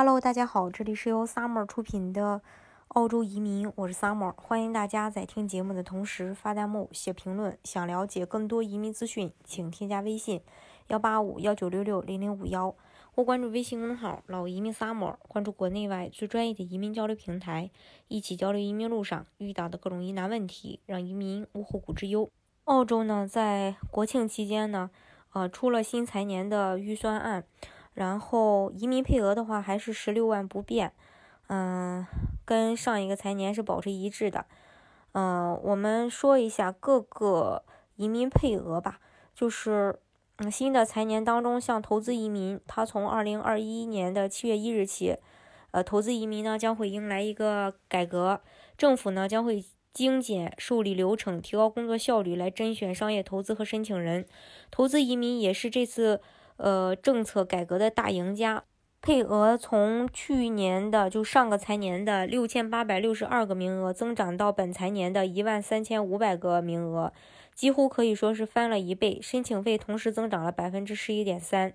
Hello，大家好，这里是由 Summer 出品的澳洲移民，我是 Summer，欢迎大家在听节目的同时发弹幕、写评论。想了解更多移民资讯，请添加微信幺八五幺九六六零零五幺，或关注微信公众号“老移民 Summer”，关注国内外最专业的移民交流平台，一起交流移民路上遇到的各种疑难问题，让移民无后顾之忧。澳洲呢，在国庆期间呢，呃，出了新财年的预算案。然后移民配额的话还是十六万不变，嗯，跟上一个财年是保持一致的。嗯，我们说一下各个移民配额吧，就是嗯新的财年当中，像投资移民，它从二零二一年的七月一日起，呃，投资移民呢将会迎来一个改革，政府呢将会精简受理流程，提高工作效率，来甄选商业投资和申请人。投资移民也是这次。呃，政策改革的大赢家，配额从去年的就上个财年的六千八百六十二个名额，增长到本财年的一万三千五百个名额，几乎可以说是翻了一倍。申请费同时增长了百分之十一点三。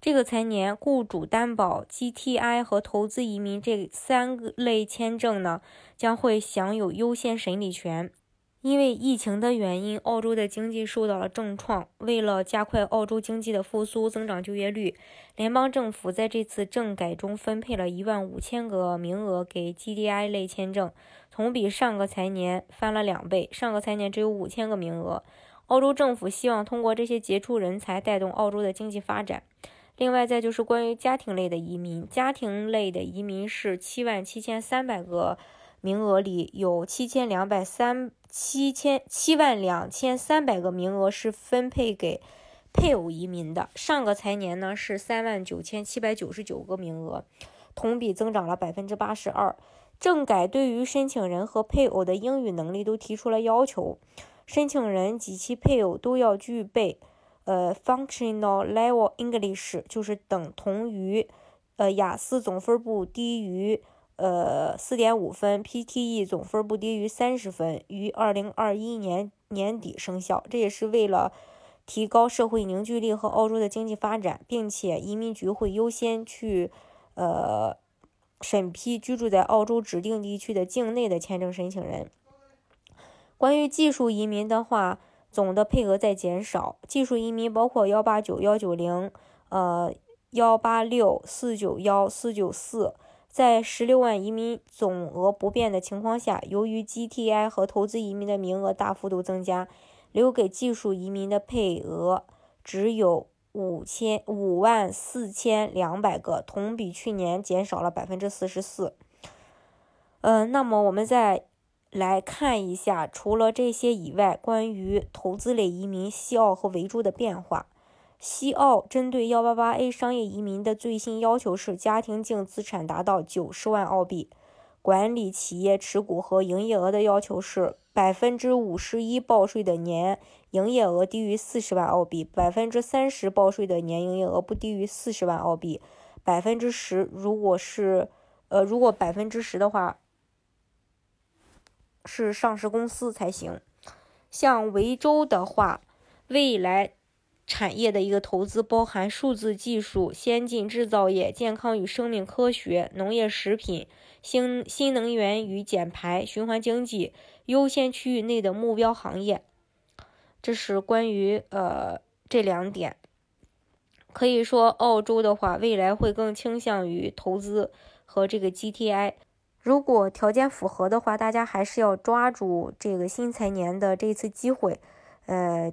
这个财年，雇主担保、GTI 和投资移民这三个类签证呢，将会享有优先审理权。因为疫情的原因，澳洲的经济受到了重创。为了加快澳洲经济的复苏、增长就业率，联邦政府在这次政改中分配了一万五千个名额给 GDI 类签证，同比上个财年翻了两倍。上个财年只有五千个名额。澳洲政府希望通过这些杰出人才带动澳洲的经济发展。另外，再就是关于家庭类的移民，家庭类的移民是七万七千三百个。名额里有七千两百三七千七万两千三百个名额是分配给配偶移民的。上个财年呢是三万九千七百九十九个名额，同比增长了百分之八十二。政改对于申请人和配偶的英语能力都提出了要求，申请人及其配偶都要具备呃 Functional Level English，就是等同于呃雅思总分不低于。呃，四点五分，PTE 总分不低于三十分，于二零二一年年底生效。这也是为了提高社会凝聚力和澳洲的经济发展，并且移民局会优先去呃审批居住在澳洲指定地区的境内的签证申请人。关于技术移民的话，总的配额在减少。技术移民包括幺八九、幺九零、呃幺八六、四九幺、四九四。在十六万移民总额不变的情况下，由于 GTI 和投资移民的名额大幅度增加，留给技术移民的配额只有五千五万四千两百个，同比去年减少了百分之四十四。嗯，那么我们再来看一下，除了这些以外，关于投资类移民西澳和维州的变化。西澳针对幺八八 A 商业移民的最新要求是，家庭净资产达到九十万澳币，管理企业持股和营业额的要求是百分之五十一报税的年营业额低于四十万澳币，百分之三十报税的年营业额不低于四十万澳币，百分之十如果是呃如果百分之十的话是上市公司才行。像维州的话，未来。产业的一个投资包含数字技术、先进制造业、健康与生命科学、农业食品、新新能源与减排、循环经济优先区域内的目标行业。这是关于呃这两点。可以说，澳洲的话，未来会更倾向于投资和这个 GTI。如果条件符合的话，大家还是要抓住这个新财年的这次机会，呃。